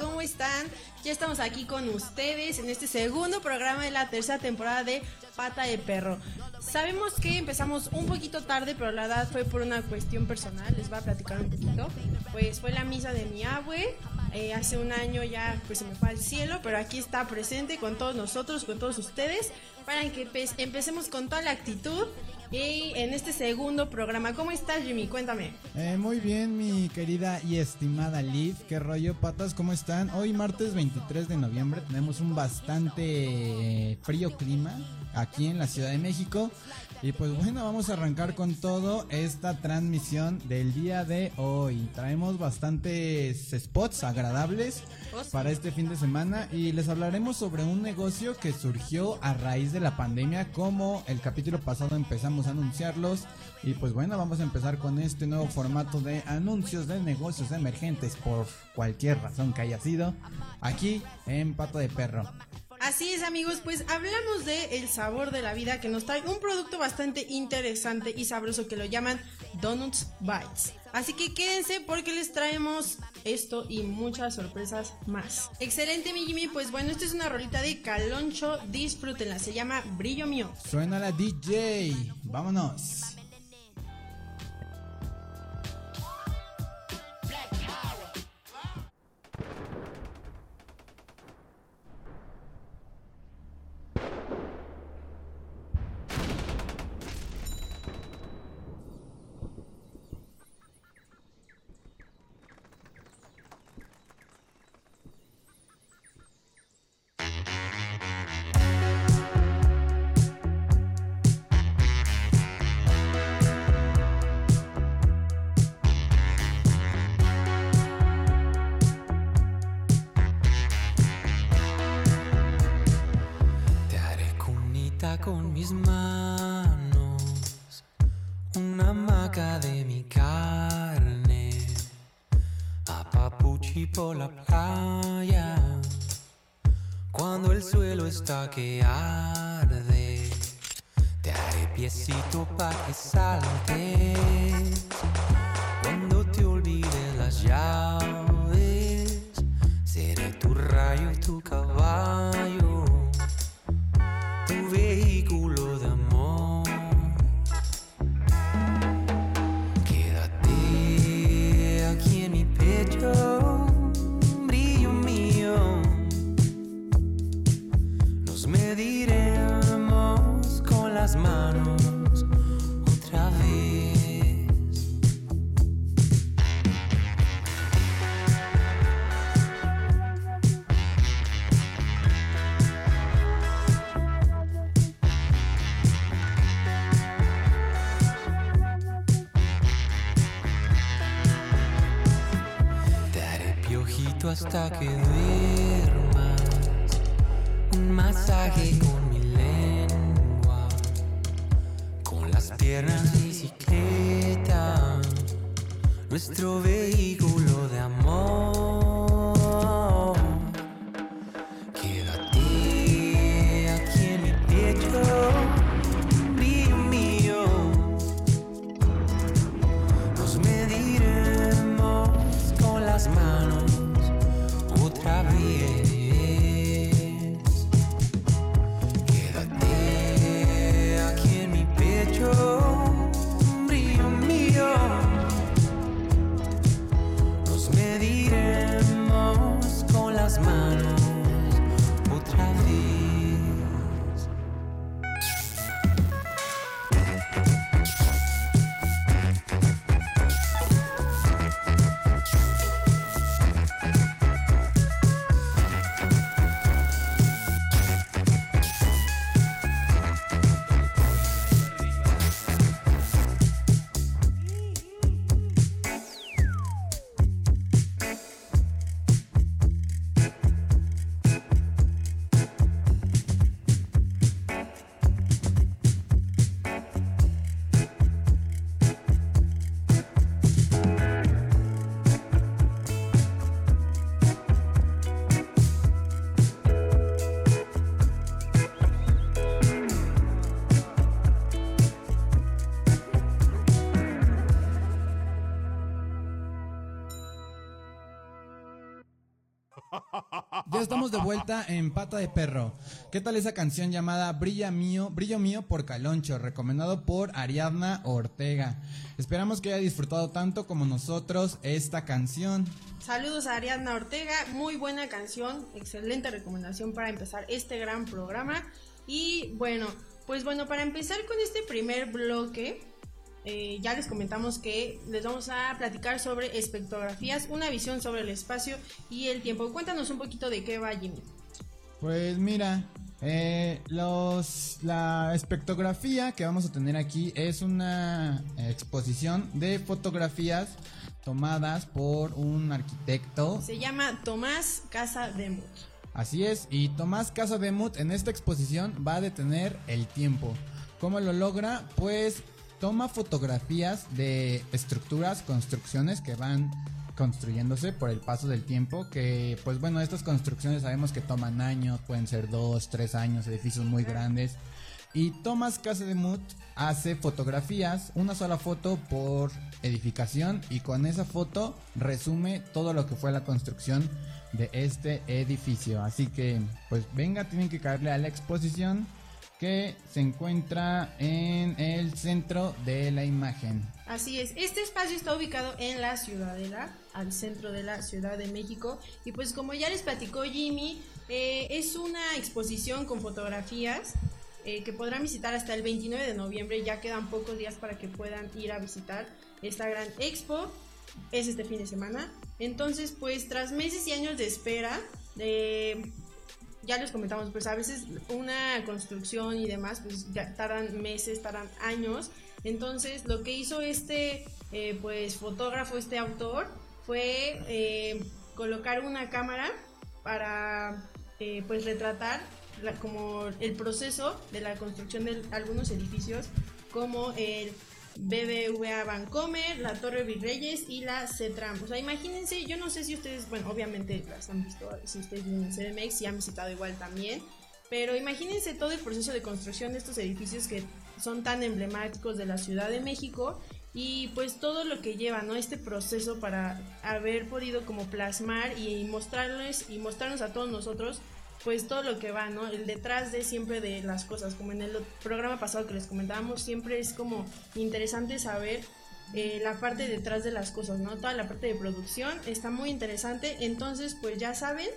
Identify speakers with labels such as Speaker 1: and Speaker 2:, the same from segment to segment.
Speaker 1: ¿Cómo están? Ya estamos aquí con ustedes en este segundo programa de la tercera temporada de Pata de Perro. Sabemos que empezamos un poquito tarde, pero la verdad fue por una cuestión personal. Les voy a platicar un poquito. Pues fue la misa de mi abue. Eh, hace un año ya pues se me fue al cielo, pero aquí está presente con todos nosotros, con todos ustedes, para que pues, empecemos con toda la actitud y en este segundo programa. ¿Cómo estás, Jimmy? Cuéntame.
Speaker 2: Eh, muy bien, mi querida y estimada Liv. ¿Qué rollo, patas? ¿Cómo están? Hoy, martes 23 de noviembre, tenemos un bastante frío clima aquí en la Ciudad de México. Y pues bueno, vamos a arrancar con todo esta transmisión del día de hoy. Traemos bastantes spots agradables para este fin de semana y les hablaremos sobre un negocio que surgió a raíz de la pandemia como el capítulo pasado empezamos a anunciarlos y pues bueno, vamos a empezar con este nuevo formato de anuncios de negocios emergentes por cualquier razón que haya sido aquí en Pato de Perro.
Speaker 1: Así es amigos, pues hablamos de el sabor de la vida que nos trae un producto bastante interesante y sabroso que lo llaman Donuts Bites. Así que quédense porque les traemos esto y muchas sorpresas más. Excelente mi Jimmy, pues bueno, esta es una rolita de Caloncho, disfrútenla, se llama Brillo Mío.
Speaker 2: Suena la DJ, vámonos.
Speaker 3: Papuchi por la playa, cuando el suelo está que arde, te haré piecito pa' que saltes, cuando te olvides las llaves, seré tu rayo y tu caballo
Speaker 2: Ya estamos de vuelta en Pata de Perro. ¿Qué tal esa canción llamada Brilla Mío, Brillo Mío por Caloncho, recomendado por Ariadna Ortega? Esperamos que haya disfrutado tanto como nosotros esta canción.
Speaker 1: Saludos a Ariadna Ortega, muy buena canción, excelente recomendación para empezar este gran programa. Y bueno, pues bueno, para empezar con este primer bloque, eh, ya les comentamos que les vamos a platicar sobre espectrografías, una visión sobre el espacio y el tiempo. Cuéntanos un poquito de qué va Jimmy.
Speaker 2: Pues mira, eh, los, la espectrografía que vamos a tener aquí es una exposición de fotografías tomadas por un arquitecto.
Speaker 1: Se llama Tomás Casa Demut.
Speaker 2: Así es, y Tomás Casa Demut en esta exposición va a detener el tiempo. ¿Cómo lo logra? Pues toma fotografías de estructuras, construcciones que van construyéndose por el paso del tiempo, que pues bueno, estas construcciones sabemos que toman años, pueden ser dos, tres años, edificios muy grandes. Y Thomas Casedemut hace fotografías, una sola foto por edificación y con esa foto resume todo lo que fue la construcción de este edificio. Así que pues venga, tienen que caerle a la exposición que se encuentra en el centro de la imagen.
Speaker 1: Así es, este espacio está ubicado en la Ciudadela, al centro de la Ciudad de México. Y pues como ya les platicó Jimmy, eh, es una exposición con fotografías eh, que podrán visitar hasta el 29 de noviembre. Ya quedan pocos días para que puedan ir a visitar esta gran expo. Es este fin de semana. Entonces, pues tras meses y años de espera, de ya les comentamos, pues a veces una construcción y demás, pues ya tardan meses, tardan años. Entonces, lo que hizo este, eh, pues, fotógrafo, este autor, fue eh, colocar una cámara para, eh, pues, retratar como el proceso de la construcción de algunos edificios, como el BBVA Bancomer, la Torre Virreyes y la CETRAM. O sea, imagínense, yo no sé si ustedes, bueno, obviamente las han visto, si ustedes viven en CDMX y han visitado igual también, pero imagínense todo el proceso de construcción de estos edificios que son tan emblemáticos de la Ciudad de México y pues todo lo que lleva, ¿no? Este proceso para haber podido como plasmar y mostrarles y mostrarnos a todos nosotros pues todo lo que va, ¿no? El detrás de siempre de las cosas, como en el programa pasado que les comentábamos, siempre es como interesante saber eh, la parte detrás de las cosas, ¿no? Toda la parte de producción está muy interesante, entonces pues ya saben,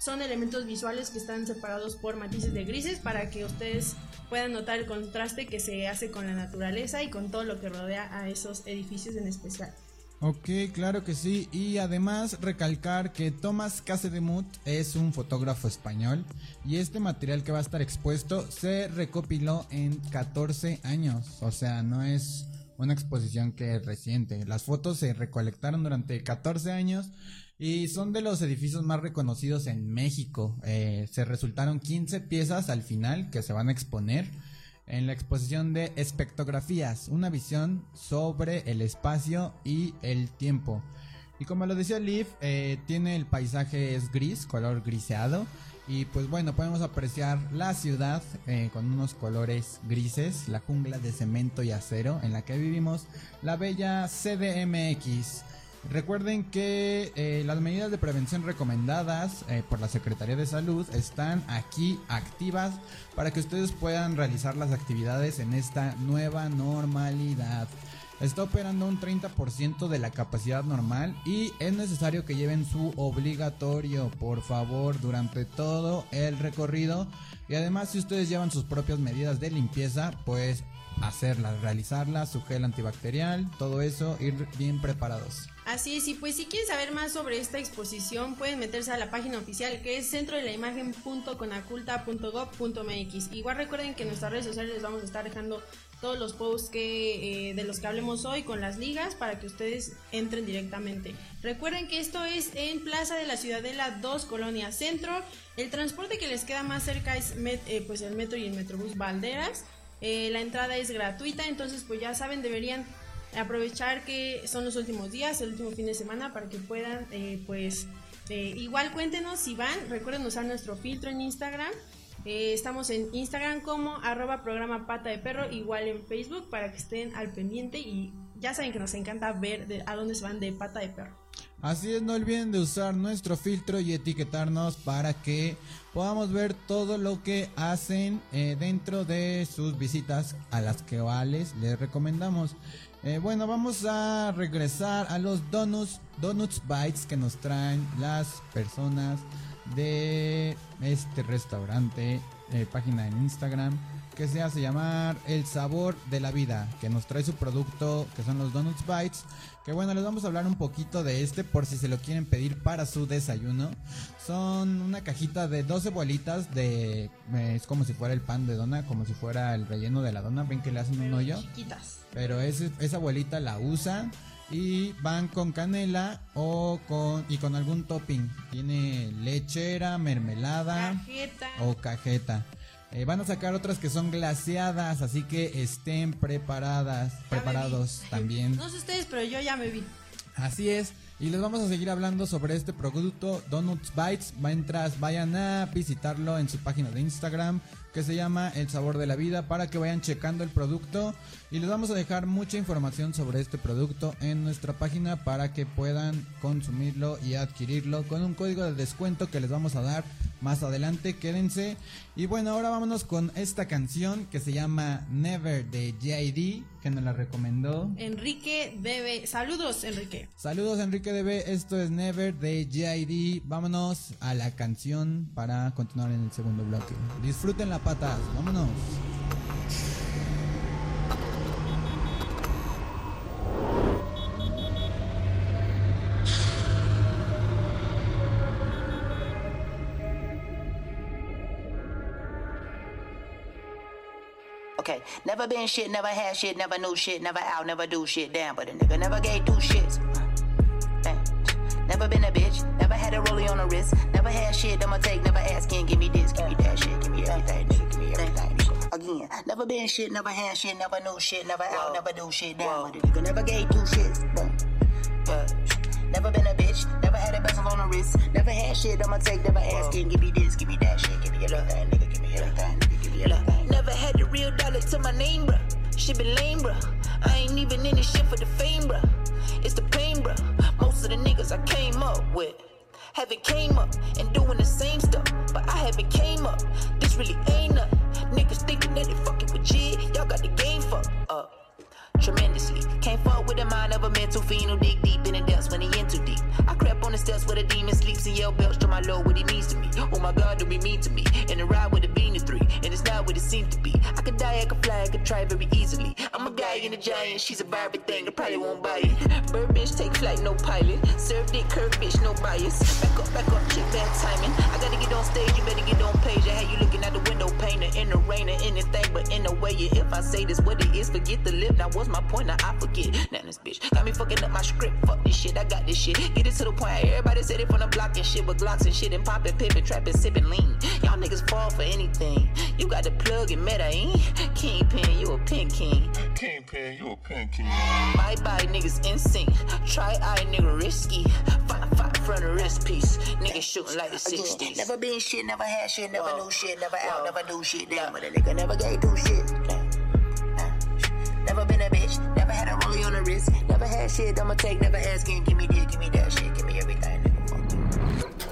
Speaker 1: son elementos visuales que están separados por matices de grises para que ustedes puedan notar el contraste que se hace con la naturaleza y con todo lo que rodea a esos edificios en especial.
Speaker 2: Ok, claro que sí. Y además recalcar que Tomás Casedemut es un fotógrafo español y este material que va a estar expuesto se recopiló en 14 años. O sea, no es una exposición que es reciente. Las fotos se recolectaron durante 14 años y son de los edificios más reconocidos en México. Eh, se resultaron 15 piezas al final que se van a exponer en la exposición de espectrografías, una visión sobre el espacio y el tiempo. Y como lo decía Liv, eh, tiene el paisaje es gris, color griseado. Y pues bueno, podemos apreciar la ciudad eh, con unos colores grises, la jungla de cemento y acero en la que vivimos, la bella CDMX. Recuerden que eh, las medidas de prevención recomendadas eh, por la Secretaría de Salud están aquí activas para que ustedes puedan realizar las actividades en esta nueva normalidad. Está operando un 30% de la capacidad normal y es necesario que lleven su obligatorio, por favor, durante todo el recorrido. Y además, si ustedes llevan sus propias medidas de limpieza, pues hacerlas, realizarlas, su gel antibacterial, todo eso, ir bien preparados.
Speaker 1: Así es, y pues si quieren saber más sobre esta exposición, pueden meterse a la página oficial que es centro de la imagen.conaculta.gov.mx. Igual recuerden que en nuestras redes sociales les vamos a estar dejando todos los posts que, eh, de los que hablemos hoy con las ligas para que ustedes entren directamente. Recuerden que esto es en Plaza de la Ciudadela 2, Colonia Centro. El transporte que les queda más cerca es eh, pues el metro y el metrobús Valderas. Eh, la entrada es gratuita, entonces pues ya saben, deberían aprovechar que son los últimos días, el último fin de semana, para que puedan, eh, pues, eh, igual cuéntenos si van, recuerden usar nuestro filtro en Instagram. Eh, estamos en Instagram como arroba programa pata de perro, igual en Facebook para que estén al pendiente y ya saben que nos encanta ver de- a dónde se van de pata de perro.
Speaker 2: Así es, no olviden de usar nuestro filtro y etiquetarnos para que podamos ver todo lo que hacen dentro de sus visitas a las que vales les recomendamos. Eh, bueno, vamos a regresar a los donuts, donuts bites que nos traen las personas de este restaurante, eh, página en Instagram que se hace llamar El Sabor de la Vida, que nos trae su producto, que son los Donuts Bites. Que bueno, les vamos a hablar un poquito de este por si se lo quieren pedir para su desayuno. Son una cajita de 12 bolitas de... eh, es como si fuera el pan de dona, como si fuera el relleno de la dona. Ven que le hacen un hoyo.
Speaker 1: Chiquitas.
Speaker 2: Pero ese- esa abuelita la usa y van con canela o con y con algún topping. Tiene lechera, mermelada
Speaker 1: Cajeta.
Speaker 2: o cajeta. Eh, van a sacar otras que son glaseadas, así que estén preparadas,
Speaker 1: Ya
Speaker 2: preparados también.
Speaker 1: No sé ustedes, pero yo ya me vi.
Speaker 2: Así es. Y les vamos a seguir hablando sobre este producto Donuts Bites. Mientras vayan a visitarlo en su página de Instagram que se llama El Sabor de la Vida para que vayan checando el producto. Y les vamos a dejar mucha información sobre este producto en nuestra página para que puedan consumirlo y adquirirlo con un código de descuento que les vamos a dar más adelante. Quédense. Y bueno, ahora vámonos con esta canción que se llama Never de JD que nos la recomendó.
Speaker 1: Enrique debe. Saludos, Enrique.
Speaker 2: Saludos Enrique DB, esto es Never de JID. Vámonos a la canción para continuar en el segundo bloque. Disfruten la patas, vámonos.
Speaker 4: Okay, never been shit, never had shit, never knew shit, never out, never do shit, damn, but a nigga never gave two shits. Uh. Never been a bitch, never had a rollie on the wrist, never had shit, I'ma take, never asking, give me this, give me that shit, give me everything, nigga, give me everything. Again, never been shit, never had shit, never knew shit, never out, never do shit, damn, but a nigga never gave two shits. Never been a bitch, never had a bezel on the wrist, never had shit, I'ma take, never asking, give me this, give me that shit, give me everything, nigga, give me everything, nigga, give me everything. Never had the real dollar to my name, bruh. Shit been lame, bruh. I ain't even in this shit for the fame, bruh. It's the pain, bruh. Most of the niggas I came up with haven't came up and doing the same stuff, but I haven't came up. This really ain't nothing. Niggas thinking that they fucking with G. Y'all got the game fucked up tremendously. Can't fuck with a mind of a mental fiend who dig deep in the depths when he in too deep. I crept on the steps where the demon sleeps and yell belch to my lord what he means to me. Oh my god, don't be mean to me. In a ride with a bean three, and it's not what it seems to be. I could die, I could fly, I could try very easily. I'm a guy in a giant, she's a Barbie thing, I probably won't buy it. Bird bitch, take flight, no pilot. Serve dick, curve bitch, no bias. Back up, back up, chick, bad timing. I gotta get on stage, you better get on page. I had you looking out the window, painter in the rain or anything, but in a way, if I say this what it is, forget the lip. Now what's my point? Now I forget. Now this bitch got me fucking up my script. Fuck this shit, I got this shit. Get it to the point. Everybody said it from the block and shit with glocks and shit and popping, pippin', trapping, sipping lean. Y'all niggas fall for anything. You got the plug and meta, ain't? Kingpin, you a pin king.
Speaker 5: Kingpin, you a pin king.
Speaker 4: Bye bye, niggas insane. Try eye, nigga risky. Fight, fight front of wrist piece. Niggas shooting like the 60s. Never been shit, never had shit, never knew shit, never out, never knew shit. Damn, but a nigga never gave two shit. Damn. Damn. Wrist, never had shit, I'ma take, never asking, give me this, give me that shit, give me everything, nigga. Fuck you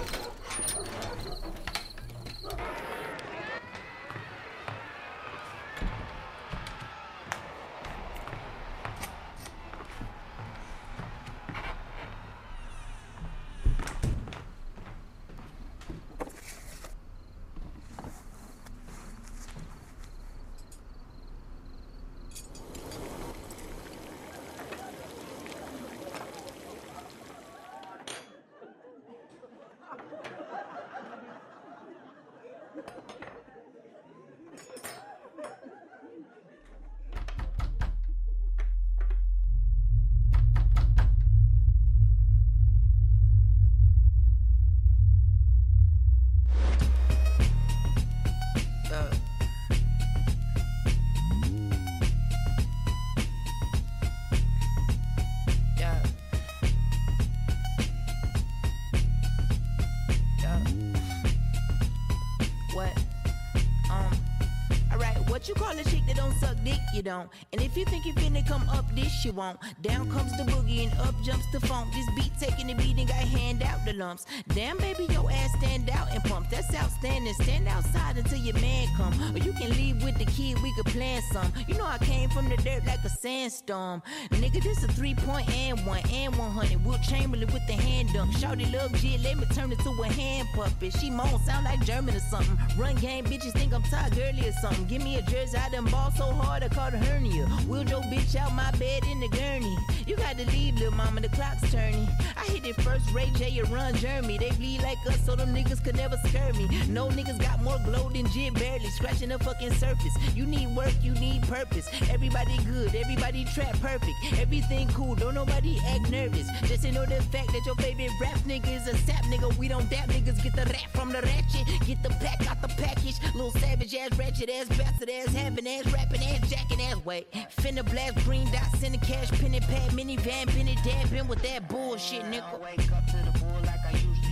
Speaker 4: dick? You don't. And if you think you finna come up this, you won't. Down comes the boogie and up jumps the funk. This beat taking the beat and got hand out the lumps. Damn, baby, your ass stand out and pump. That's outstanding. Stand outside until your man come. Or you can leave with the kid, we could plan some. You know I came from the dirt like a sandstorm. Nigga, this a three point and one and 100. Will Chamberlain with the hand dump. Shawty love Jit, let me turn it to a hand puppet. She moan, sound like German or something. Run game, bitches think I'm Todd Gurley or something. Give me a jersey, I done ball so hard I caught a hernia. Wheeled your bitch out my bed in the gurney. You got to leave, little mama, the clock's turning. I hit it first, Ray J, and run Jeremy. They bleed like us, so them niggas could never scare me. No niggas got more glow than Jit barely scratching the fucking surface. You need work, you need purpose. Everybody good, everybody trap perfect. Everything cool, don't nobody act nervous. Just to know the fact that your favorite rap nigga is a sap nigga. We don't dap niggas, get the rap from the ratchet. Get the pack out the package. Little savage ass, ratchet ass, bastard ass, having ass, rapping ass, jacking ass. Wait, finna blast green dots, sending cash, pen and pad, minivan, been it dabbing with that bullshit, nigga.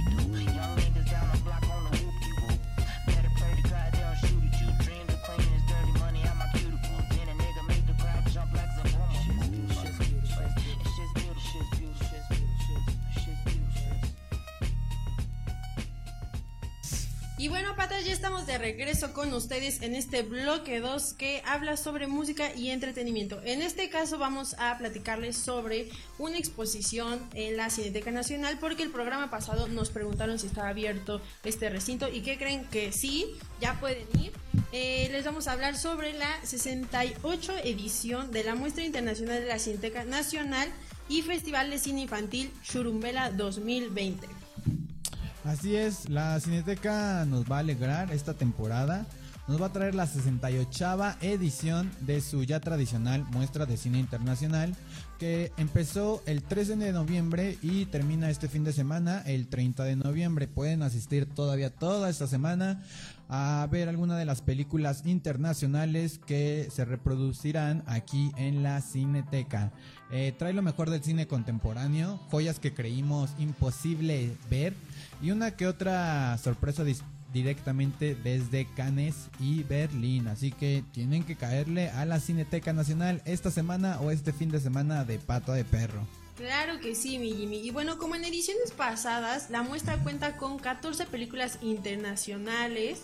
Speaker 1: Ya estamos de regreso con ustedes en este bloque 2 que habla sobre música y entretenimiento. En este caso vamos a platicarles sobre una exposición en la Cineteca Nacional porque el programa pasado nos preguntaron si estaba abierto este recinto y que creen que sí, ya pueden ir. Eh, les vamos a hablar sobre la 68 edición de la Muestra Internacional de la Cineteca Nacional y Festival de Cine Infantil Churumbela 2020.
Speaker 2: Así es, la Cineteca nos va a alegrar esta temporada. Nos va a traer la 68 edición de su ya tradicional muestra de cine internacional que empezó el 13 de noviembre y termina este fin de semana el 30 de noviembre. Pueden asistir todavía toda esta semana a ver alguna de las películas internacionales que se reproducirán aquí en la Cineteca. Eh, trae lo mejor del cine contemporáneo, joyas que creímos imposible ver y una que otra sorpresa directamente desde Cannes y Berlín. Así que tienen que caerle a la Cineteca Nacional esta semana o este fin de semana de pata de perro.
Speaker 1: Claro que sí, mi Jimmy. Y bueno, como en ediciones pasadas, la muestra cuenta con 14 películas internacionales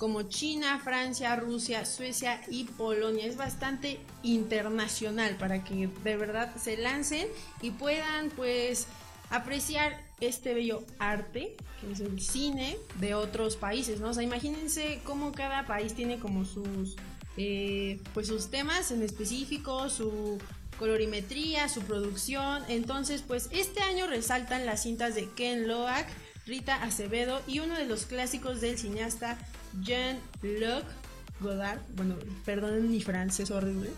Speaker 1: como China, Francia, Rusia, Suecia y Polonia. Es bastante internacional para que de verdad se lancen y puedan pues apreciar este bello arte, que es el cine de otros países, ¿no? O sea, imagínense cómo cada país tiene como sus eh, pues sus temas en específico, su colorimetría, su producción. Entonces, pues este año resaltan las cintas de Ken Loach, Rita Acevedo y uno de los clásicos del cineasta Jean-Luc Godard. Bueno, perdonen mi francés horrible.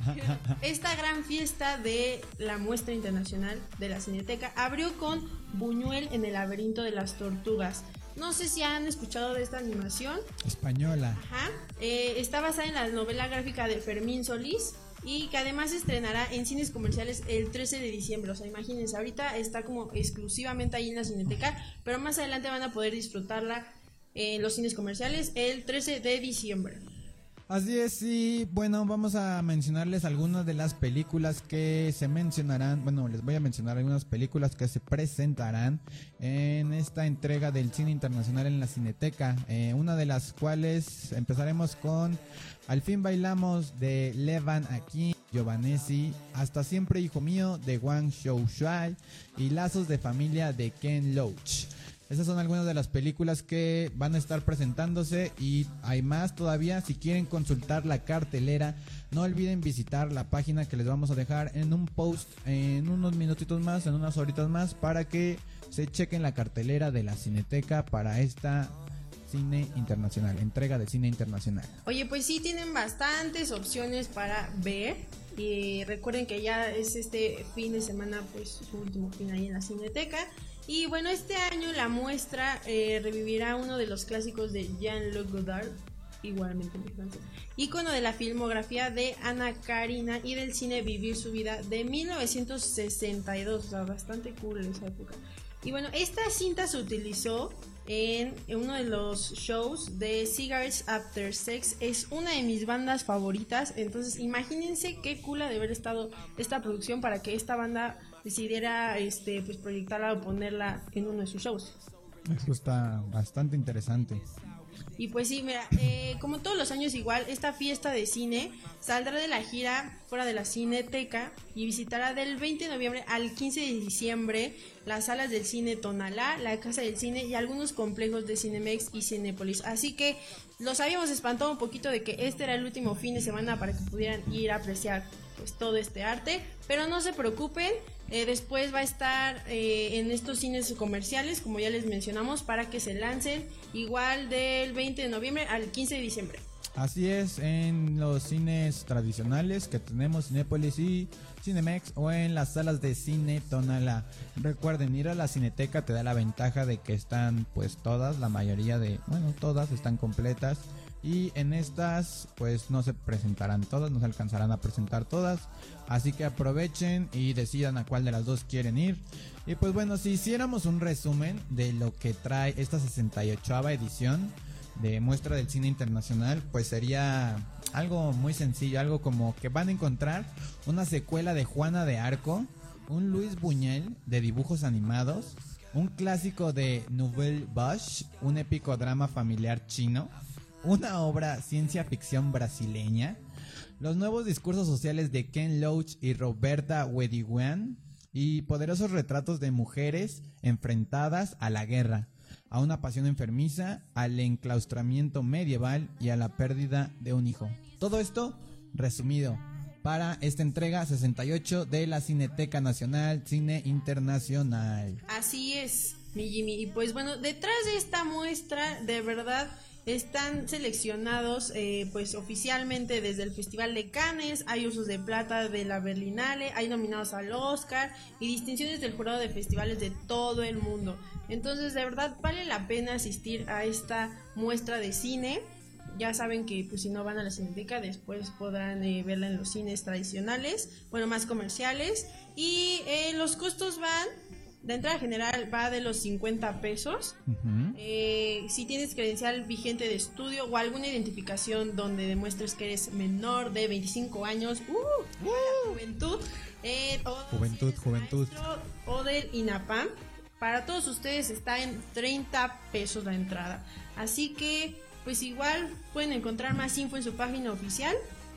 Speaker 1: Esta gran fiesta de la muestra internacional de la Cineteca abrió con Buñuel en el laberinto de las tortugas. No sé si han escuchado de esta animación.
Speaker 2: Española.
Speaker 1: Ajá. Eh, está basada en la novela gráfica de Fermín Solís y que además se estrenará en cines comerciales el 13 de diciembre. O sea, imagínense, ahorita está como exclusivamente ahí en la Cineteca, pero más adelante van a poder disfrutarla en los cines comerciales el 13 de diciembre.
Speaker 2: Así es, y bueno, vamos a mencionarles algunas de las películas que se mencionarán. Bueno, les voy a mencionar algunas películas que se presentarán en esta entrega del cine internacional en la Cineteca. Eh, una de las cuales empezaremos con Al fin bailamos de Levan Aquí, Giovanesi, Hasta siempre hijo mío de Wang Shoushai y Lazos de familia de Ken Loach. Esas son algunas de las películas que van a estar presentándose y hay más todavía. Si quieren consultar la cartelera, no olviden visitar la página que les vamos a dejar en un post en unos minutitos más, en unas horitas más, para que se chequen la cartelera de la Cineteca para esta cine internacional, entrega de cine internacional.
Speaker 1: Oye, pues sí, tienen bastantes opciones para ver. Y recuerden que ya es este fin de semana, pues su último fin ahí en la Cineteca. Y bueno, este año la muestra eh, revivirá uno de los clásicos de Jean-Luc Godard, igualmente en francés, ícono de la filmografía de Ana Karina y del cine Vivir su vida de 1962, o sea, bastante cool esa época. Y bueno, esta cinta se utilizó en uno de los shows de Cigarettes After Sex. Es una de mis bandas favoritas. Entonces, imagínense qué cool de haber estado esta producción para que esta banda decidiera este, pues, proyectarla o ponerla en uno de sus shows.
Speaker 2: Eso está bastante interesante.
Speaker 1: Y pues sí, mira, eh, como todos los años igual, esta fiesta de cine saldrá de la gira fuera de la Cineteca y visitará del 20 de noviembre al 15 de diciembre las salas del cine Tonalá, la Casa del Cine y algunos complejos de Cinemex y Cinépolis. Así que los habíamos espantado un poquito de que este era el último fin de semana para que pudieran ir a apreciar pues todo este arte, pero no se preocupen, eh, después va a estar eh, en estos cines comerciales, como ya les mencionamos, para que se lancen igual del 20 de noviembre al 15 de diciembre.
Speaker 2: Así es, en los cines tradicionales que tenemos, Cinépolis y Cinemex, o en las salas de cine Tonala. Recuerden, ir a la cineteca te da la ventaja de que están pues todas, la mayoría de, bueno, todas están completas. Y en estas pues no se presentarán todas, no se alcanzarán a presentar todas. Así que aprovechen y decidan a cuál de las dos quieren ir. Y pues bueno, si hiciéramos un resumen de lo que trae esta 68 edición de muestra del cine internacional, pues sería algo muy sencillo, algo como que van a encontrar una secuela de Juana de Arco, un Luis Buñuel de dibujos animados, un clásico de Nouvelle Vache, un épico drama familiar chino, una obra ciencia ficción brasileña, los nuevos discursos sociales de Ken Loach y Roberta Wediguan y poderosos retratos de mujeres enfrentadas a la guerra, a una pasión enfermiza, al enclaustramiento medieval y a la pérdida de un hijo. Todo esto resumido para esta entrega 68 de la Cineteca Nacional Cine Internacional.
Speaker 1: Así es, mi Jimmy. Y pues bueno, detrás de esta muestra, de verdad, están seleccionados eh, pues oficialmente desde el Festival de Cannes, hay usos de plata de la Berlinale, hay nominados al Oscar y distinciones del jurado de festivales de todo el mundo. Entonces de verdad vale la pena asistir a esta muestra de cine. Ya saben que pues si no van a la Cineteca después podrán eh, verla en los cines tradicionales, bueno más comerciales y eh, los costos van la entrada general va de los 50 pesos.
Speaker 2: Ujú.
Speaker 1: Eh, si tienes credencial vigente de estudio o alguna identificación donde demuestres que eres menor de 25 años, ¡uh! la juventud, eh, o
Speaker 2: Juventud, juventud.
Speaker 1: maestro O del INAPAM, para todos ustedes está en 30 pesos la entrada. Así que, pues igual pueden encontrar más info en su página oficial.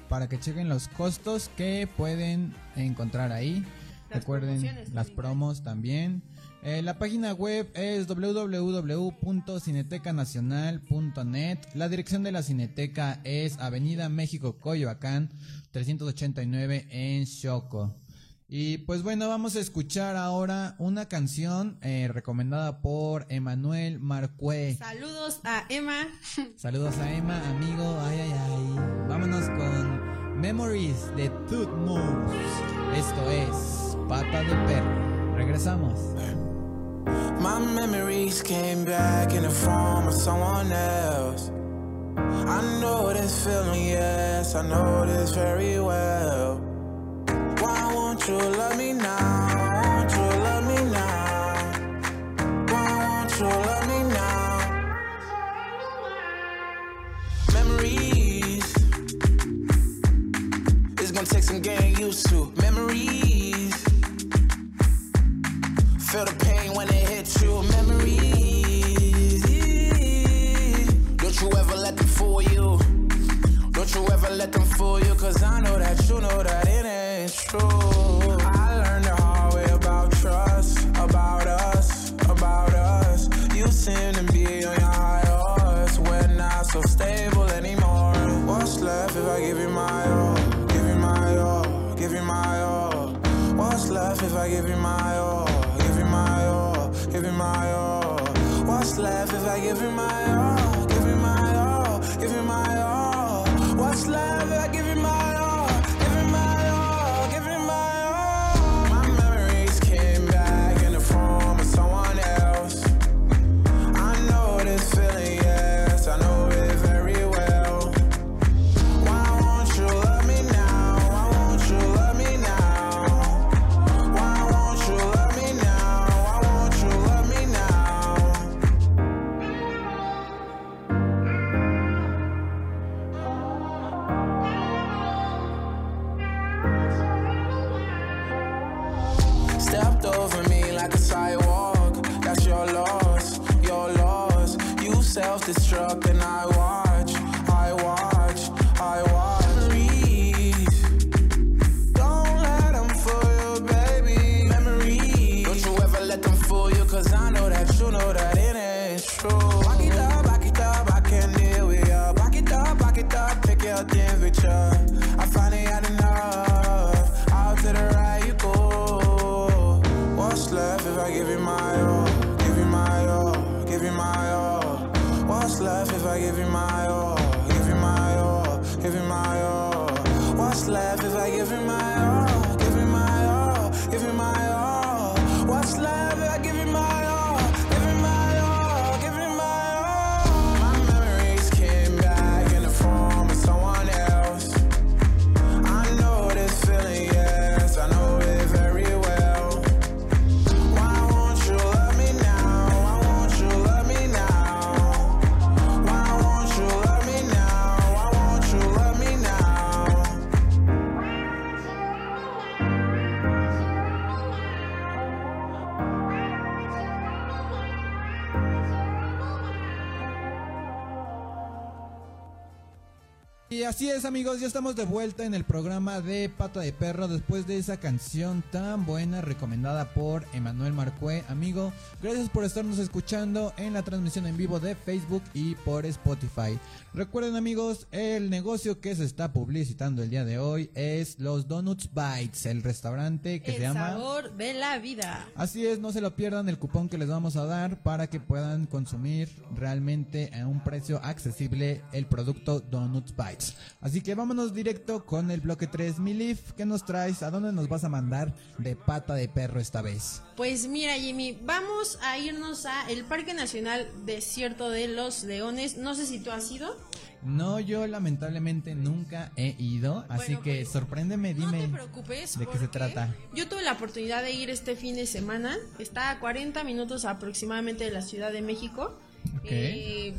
Speaker 2: para que chequen los costos que pueden encontrar ahí.
Speaker 1: Las
Speaker 2: Recuerden las
Speaker 1: también.
Speaker 2: promos también. Eh, la página web es www.cinetecanacional.net. La dirección de la Cineteca es Avenida México Coyoacán 389 en Choco. Y pues bueno, vamos a escuchar ahora una canción eh, recomendada por Emanuel Marcué.
Speaker 1: Saludos a Emma.
Speaker 2: Saludos a Emma, amigo. Ay, ay, ay. Vámonos con Memories de Tooth Moves. Esto es Pata de Perro. Regresamos.
Speaker 6: My memories came back in the form of someone else. I know this feeling, yes, I know this very well. Why won't you love me now? Won't you love me now? Why won't you love me now? Memories. It's gonna take some getting used to. Memories. Feel the pain when it hits you. Memories. Don't you ever let them fool you. Don't you ever let them fool you. Cause I know that you know that it ain't true. I learned the hard way about trust. About us. About us. You seem to be on your high horse. We're not so stable anymore. What's left if I give you my all? Give you my all. Give you my all. What's left if I give you my all? Give you my all. What's left if I give you my all? Give you my all. Give you my all. What's left if I give destruct give you my all? Give you my all, give you my all. What's left if I give you my all?
Speaker 2: Así es amigos, ya estamos de vuelta en el programa de Pata de Perro después de esa canción tan buena recomendada por Emanuel Marcué. Amigo, gracias por estarnos escuchando en la transmisión en vivo de Facebook y por Spotify. Recuerden amigos, el negocio que se está publicitando el día de hoy es los Donuts Bites, el restaurante que
Speaker 1: el
Speaker 2: se llama...
Speaker 1: sabor de la vida.
Speaker 2: Así es, no se lo pierdan el cupón que les vamos a dar para que puedan consumir realmente a un precio accesible el producto Donuts Bites. Así que vámonos directo con el bloque 3. Milif, ¿qué nos traes? ¿A dónde nos vas a mandar de pata de perro esta vez?
Speaker 1: Pues mira, Jimmy, vamos a irnos a el Parque Nacional Desierto de los Leones. No sé si tú has ido.
Speaker 2: No, yo lamentablemente nunca he ido, así
Speaker 1: Bueno,
Speaker 2: que
Speaker 1: pues,
Speaker 2: sorpréndeme,
Speaker 1: No
Speaker 2: dime
Speaker 1: te preocupes.
Speaker 2: de qué se trata.
Speaker 1: Yo tuve la oportunidad de ir este fin de semana. Está a 40 minutos aproximadamente de la Ciudad de México.
Speaker 2: Ok.
Speaker 1: Eh,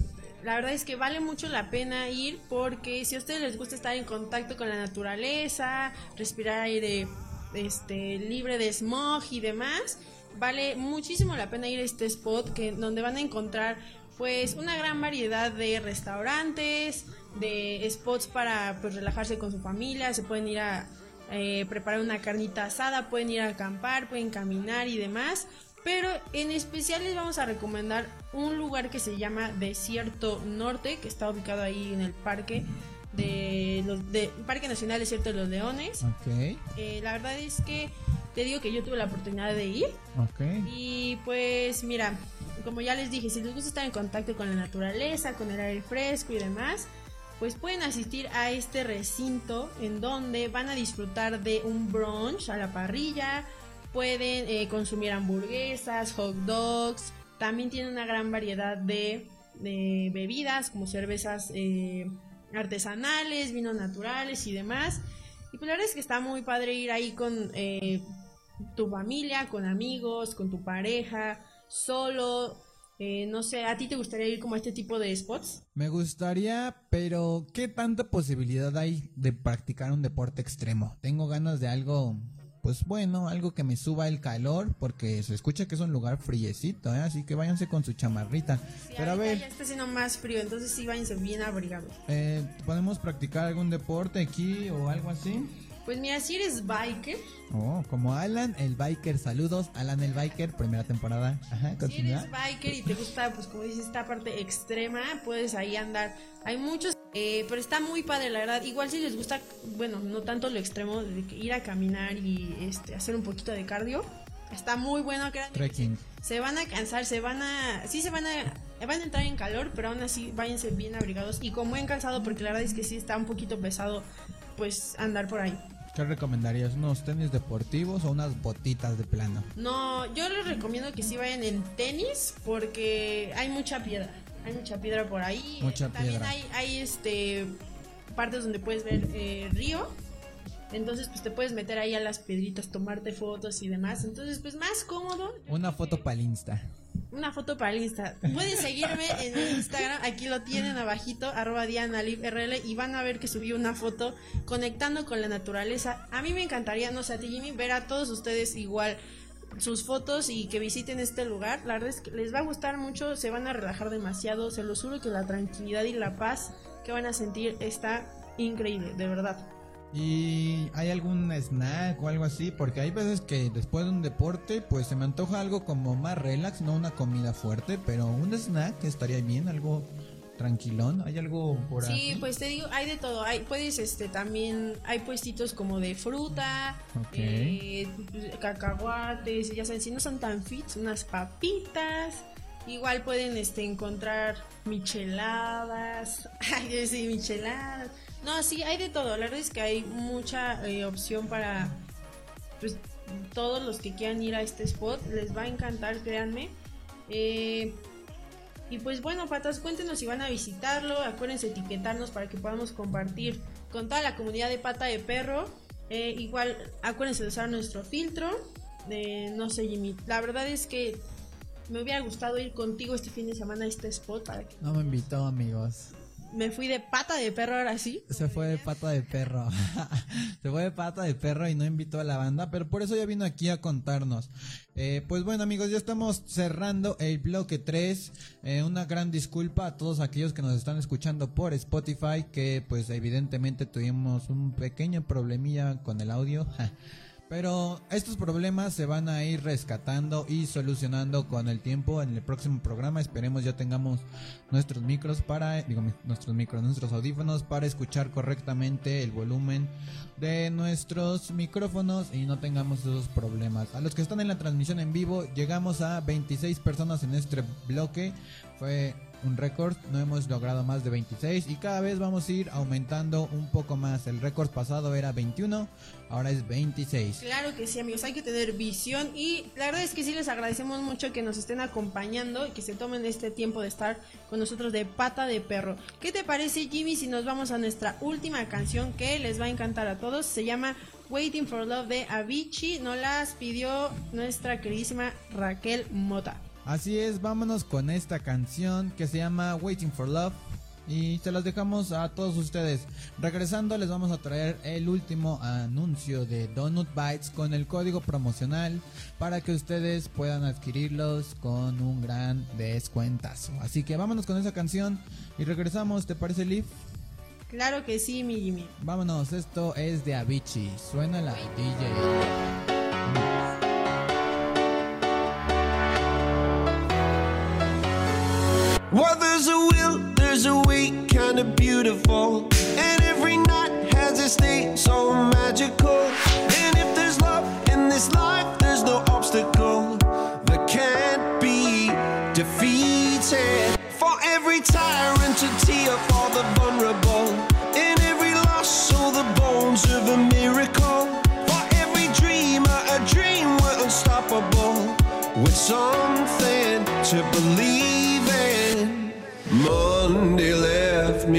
Speaker 1: la verdad es que vale mucho la pena ir porque si a ustedes les gusta estar en contacto con la naturaleza, respirar aire este libre de smog y demás, vale muchísimo la pena ir a este spot que donde van a encontrar pues una gran variedad de restaurantes, de spots para pues relajarse con su familia, se pueden ir a eh, preparar una carnita asada, pueden ir a acampar, pueden caminar y demás. Pero en especial les vamos a recomendar un lugar que se llama Desierto Norte, que está ubicado ahí en el parque de los de Parque Nacional Desierto de los Leones.
Speaker 2: Ok,
Speaker 1: Eh, la verdad es que te digo que yo tuve la oportunidad de ir
Speaker 2: ok.
Speaker 1: y pues mira, como ya les dije, si les gusta estar en contacto con la naturaleza, con el aire fresco y demás, pues pueden asistir a este recinto en donde van a disfrutar de un brunch a la parrilla, pueden eh, consumir hamburguesas, hot dogs, también tienen una gran variedad de, bebidas como cervezas eh, artesanales, vinos naturales y demás. Y pues la verdad es que está muy padre ir ahí con eh, tu familia, con amigos, con tu pareja, solo. eh, no sé, ¿a ti te gustaría ir como a este tipo de spots?
Speaker 2: Me gustaría, pero ¿qué tanta posibilidad hay de practicar un deporte extremo? Tengo ganas de algo, pues bueno, algo que me suba el calor, porque se escucha que es un lugar friecito, ¿eh? así que váyanse con su chamarrita. pero a ver,
Speaker 1: Ya está haciendo más frío, entonces sí váyanse bien abrigados.
Speaker 2: eh, ¿podemos practicar algún deporte aquí o algo así?
Speaker 1: Pues mira, si eres biker,
Speaker 2: Oh, como Alan el Biker, saludos, Alan el Biker, primera temporada. Ajá,
Speaker 1: si
Speaker 2: continúa.
Speaker 1: eres biker y te gusta, pues como dices, esta parte extrema, puedes ahí andar. Hay muchos, eh, pero está muy padre, la verdad. Igual si les gusta, bueno, no tanto lo extremo, de ir a caminar y este, hacer un poquito de cardio, está muy bueno. que
Speaker 2: Trekking.
Speaker 1: se van a cansar, se van a, sí se van a, van a entrar en calor, pero aún así váyanse bien abrigados y con buen calzado porque la verdad es que sí está un poquito pesado, pues andar por ahí.
Speaker 2: ¿Qué recomendarías? ¿Unos tenis deportivos o unas botitas de plano?
Speaker 1: No, yo les recomiendo que sí vayan en tenis porque hay mucha piedra, hay mucha piedra por ahí.
Speaker 2: Mucha
Speaker 1: También
Speaker 2: piedra.
Speaker 1: hay, hay este partes donde puedes ver eh, río. Entonces, pues te puedes meter ahí a las piedritas, tomarte fotos y demás. Entonces, pues más cómodo.
Speaker 2: Una foto para el Insta.
Speaker 1: Una foto para el Insta. Pueden seguirme en Instagram, aquí lo tienen abajito, arroba DianaLivRL y van a ver que subí una foto conectando con la naturaleza. A mí me encantaría, no sé, a ti Jimmy, ver a todos ustedes igual sus fotos y que visiten este lugar. La verdad es que les va a gustar mucho, se van a relajar demasiado. Se los juro que la tranquilidad y la paz que van a sentir está increíble, de verdad.
Speaker 2: ¿Y hay algún snack o algo así? Porque hay veces que después de un deporte, pues se me antoja algo como más relax, no una comida fuerte, pero un snack estaría bien, algo tranquilón. ¿Hay algo por ahí?
Speaker 1: Sí, pues te digo, hay de todo. Hay, puedes, este, también, hay puestitos como de fruta,
Speaker 2: Ok.
Speaker 1: eh, cacahuates, ya saben, si no son tan fit, unas papitas. Igual pueden, este, encontrar micheladas. Ay, sí, micheladas. No, sí, hay de todo. La verdad es que hay mucha eh, opción para, pues, todos los que quieran ir a este spot. Les va a encantar, créanme. Eh, y pues bueno, patas, cuéntenos si van a visitarlo. Acuérdense etiquetarnos para que podamos compartir con toda la comunidad de pata de perro. Eh, igual, acuérdense de usar nuestro filtro. No sé, Jimmy. La verdad es que me hubiera gustado ir contigo este fin de semana a este spot para que
Speaker 2: No me invitó, amigos.
Speaker 1: Me fui de pata de perro ahora sí.
Speaker 2: Se fue de pata de perro. Se fue de pata de perro y no invitó a la banda, pero por eso ya vino aquí a contarnos. Eh, pues bueno amigos, ya estamos cerrando el bloque 3. Eh, una gran disculpa a todos aquellos que nos están escuchando por Spotify, que pues evidentemente tuvimos un pequeño problemilla con el audio. Pero estos problemas se van a ir rescatando y solucionando con el tiempo en el próximo programa. Esperemos ya tengamos nuestros micros para, digo, nuestros micros, nuestros audífonos para escuchar correctamente el volumen de nuestros micrófonos y no tengamos esos problemas. A los que están en la transmisión en vivo, llegamos a 26 personas en este bloque. Fue un récord, no hemos logrado más de 26 y cada vez vamos a ir aumentando un poco más. El récord pasado era 21, ahora es 26.
Speaker 1: Claro que sí, amigos, hay que tener visión y la verdad es que sí les agradecemos mucho que nos estén acompañando y que se tomen este tiempo de estar con nosotros de pata de perro. ¿Qué te parece, Jimmy, si nos vamos a nuestra última canción que les va a encantar a todos? Se llama Waiting for Love de Avicii, nos las pidió nuestra queridísima Raquel Mota.
Speaker 2: Así es, vámonos con esta canción que se llama Waiting for Love. Y se las dejamos a todos ustedes. Regresando les vamos a traer el último anuncio de Donut Bites con el código promocional para que ustedes puedan adquirirlos con un gran descuentazo. Así que vámonos con esa canción y regresamos, ¿te parece Liv?
Speaker 1: Claro que sí, mi Jimmy.
Speaker 2: Vámonos, esto es de Avicii. Suena la DJ.
Speaker 7: Well, there's a will, there's a way, kinda beautiful. And every night has its day so magical. And if there's love in this life, there's no obstacle that can't be defeated. For every tyrant to tear for the vulnerable. In every loss, so the bones of a miracle. For every dreamer, a dream we're unstoppable. With something to believe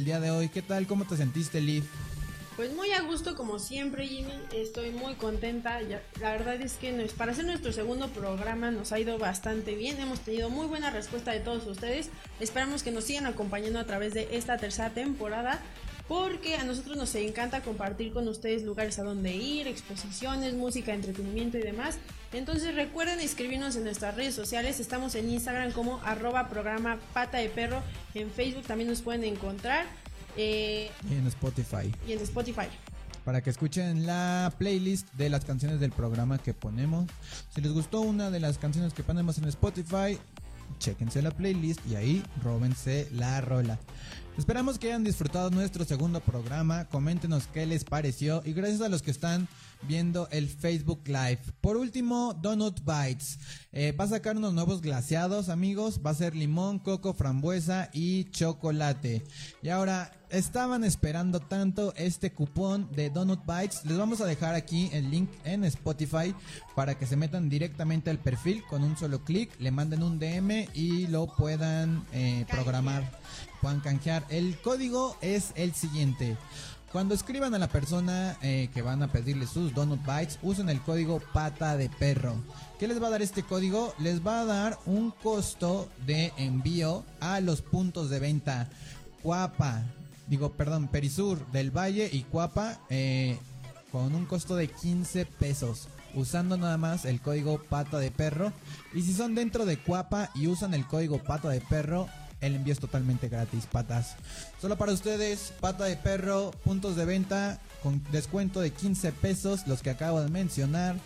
Speaker 2: el día de hoy. ¿Qué tal? ¿Cómo te sentiste, Liv?
Speaker 1: Pues muy a gusto como siempre, Jimmy. Estoy muy contenta. La verdad es que para hacer nuestro segundo programa nos ha ido bastante bien. Hemos tenido muy buena respuesta de todos ustedes. Esperamos que nos sigan acompañando a través de esta tercera temporada. Porque a nosotros nos encanta compartir con ustedes lugares a donde ir, exposiciones, música, entretenimiento y demás. Entonces recuerden escribirnos en nuestras redes sociales. Estamos en Instagram como arroba programa pata de perro. En Facebook también nos pueden encontrar. eh,
Speaker 2: Y en Spotify.
Speaker 1: y en Spotify.
Speaker 2: Para que escuchen la playlist de las canciones del programa que ponemos. Si les gustó una de las canciones que ponemos en Spotify, chéquense la playlist y ahí róbense la rola. Esperamos que hayan disfrutado nuestro segundo programa. Coméntenos qué les pareció. Y gracias a los que están viendo el Facebook Live. Por último, Donut Bites. Eh, va a sacar unos nuevos glaseados, amigos. Va a ser limón, coco, frambuesa y chocolate. Y ahora, estaban esperando tanto este cupón de Donut Bites. Les vamos a dejar aquí el link en Spotify para que se metan directamente al perfil con un solo clic. Le manden un DM y lo puedan eh, programar puedan canjear. El código es el siguiente. Cuando escriban a la persona eh, que van a pedirle sus Donut Bites, usen el código pata de perro. ¿Qué les va a dar este código? Les va a dar un costo de envío a los puntos de venta Cuapa, digo, perdón, Perisur del Valle y Cuapa eh, con un costo de 15 pesos. Usando nada más el código pata de perro. Y si son dentro de Cuapa y usan el código pata de perro, el envío es totalmente gratis, patas. Solo para ustedes, pata de perro, puntos de venta con descuento de 15 pesos, los que acabo de mencionar.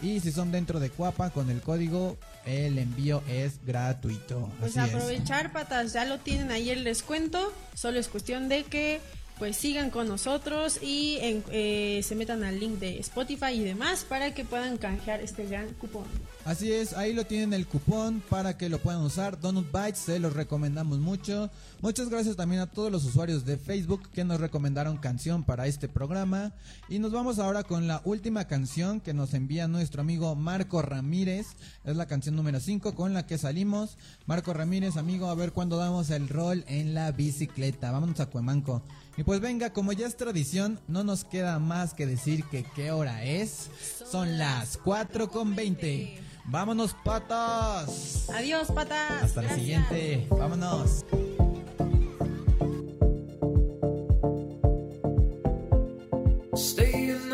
Speaker 2: Y si son dentro de Cuapa, con el código, el envío es gratuito.
Speaker 1: Pues
Speaker 2: Así es.
Speaker 1: aprovechar, patas, ya lo tienen ahí el descuento. Solo es cuestión de que pues sigan con nosotros y eh, se metan al link de Spotify y demás para que puedan canjear este gran cupón.
Speaker 2: Así es, ahí lo tienen el cupón para que lo puedan usar. Donut Bites, se los recomendamos mucho. Muchas gracias también a todos los usuarios de Facebook que nos recomendaron canción para este programa. Y nos vamos ahora con la última canción que nos envía nuestro amigo Marco Ramírez. Es la canción número 5 con la que salimos. Marco Ramírez, amigo, a ver cuándo damos el rol en la bicicleta. Vámonos a Cuemanco. Y pues venga, como ya es tradición, no nos queda más que decir que qué hora es. Son las 4 con 20. Vámonos, patas.
Speaker 1: Adiós, patas.
Speaker 2: Hasta la
Speaker 1: Gracias.
Speaker 2: siguiente. Vámonos.
Speaker 3: Staying